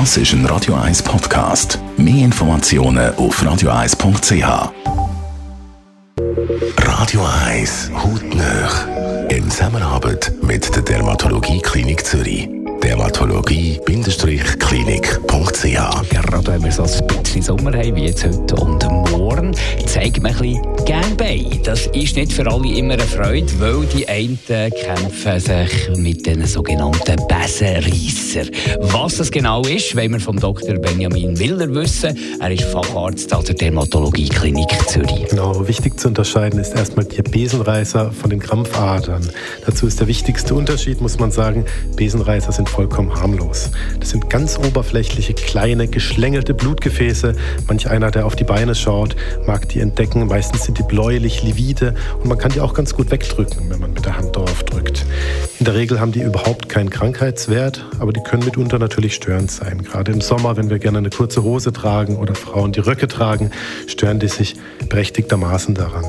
Das ist ein Radio 1 Podcast. Mehr Informationen auf radio1.ch. Radio 1 Hautnöch. In Zusammenarbeit mit der Dermatologie Klinik Zürich dermatologie-klinik.ch. Gerade wenn wir so ein bisschen Sommer haben, wie jetzt heute und morgen, zeigt man ein bisschen gerne bei. Das ist nicht für alle immer eine Freude, weil die einen kämpfen sich mit den sogenannten Besenreisser. Was das genau ist, wollen wir vom Dr. Benjamin Willer wissen. Er ist Facharzt an der Dermatologie Klinik Zürich. Genau, wichtig zu unterscheiden ist erstmal die Besenreißer von den Krampfadern. Dazu ist der wichtigste Unterschied, muss man sagen, Besenreißer sind vollkommen harmlos. Das sind ganz oberflächliche, kleine, geschlängelte Blutgefäße. Manch einer, der auf die Beine schaut, mag die entdecken. Meistens sind die bläulich, livide und man kann die auch ganz gut wegdrücken, wenn man mit der Hand drauf drückt. In der Regel haben die überhaupt keinen Krankheitswert, aber die können mitunter natürlich störend sein. Gerade im Sommer, wenn wir gerne eine kurze Hose tragen oder Frauen die Röcke tragen, stören die sich berechtigtermaßen daran.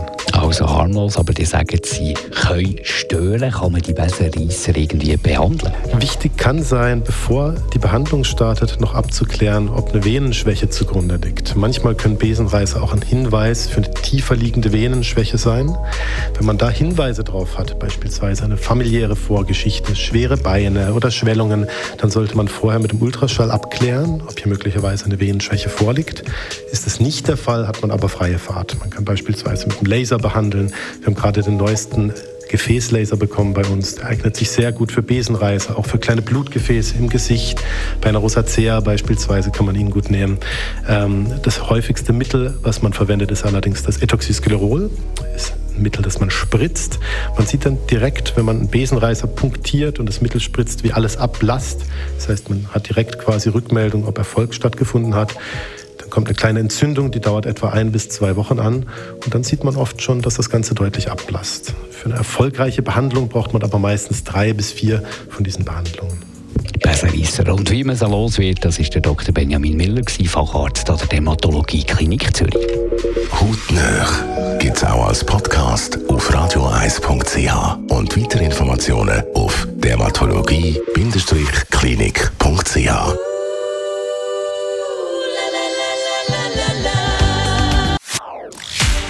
Also harmlos, aber die sagen, sie können stören. Kann man die Besenreisser irgendwie behandeln? Wichtig kann sein, bevor die Behandlung startet, noch abzuklären, ob eine Venenschwäche zugrunde liegt. Manchmal können Besenreißer auch ein Hinweis für eine tiefer liegende Venenschwäche sein. Wenn man da Hinweise drauf hat, beispielsweise eine familiäre Vorgeschichte, schwere Beine oder Schwellungen, dann sollte man vorher mit dem Ultraschall abklären, ob hier möglicherweise eine Venenschwäche vorliegt. Ist es nicht der Fall, hat man aber freie Fahrt. Man kann beispielsweise mit dem Laser behandeln. Wir haben gerade den neuesten Gefäßlaser bekommen bei uns. Der eignet sich sehr gut für Besenreißer, auch für kleine Blutgefäße im Gesicht. Bei einer Rosacea beispielsweise kann man ihn gut nehmen. Ähm, das häufigste Mittel, was man verwendet, ist allerdings das Ethoxysklerol. Ist ein Mittel, das man spritzt. Man sieht dann direkt, wenn man einen Besenreißer punktiert und das Mittel spritzt, wie alles ablasst. Das heißt, man hat direkt quasi Rückmeldung, ob Erfolg stattgefunden hat kommt eine kleine Entzündung, die dauert etwa ein bis zwei Wochen an. Und dann sieht man oft schon, dass das Ganze deutlich abblasst. Für eine erfolgreiche Behandlung braucht man aber meistens drei bis vier von diesen Behandlungen. Besserwisser. Und wie man so los wird, das ist der Dr. Benjamin Miller, Facharzt an der Dermatologie Klinik Zürich. Hautnöch gibt es auch als Podcast auf radioeis.ch und weitere Informationen auf dermatologie-klinik.ch.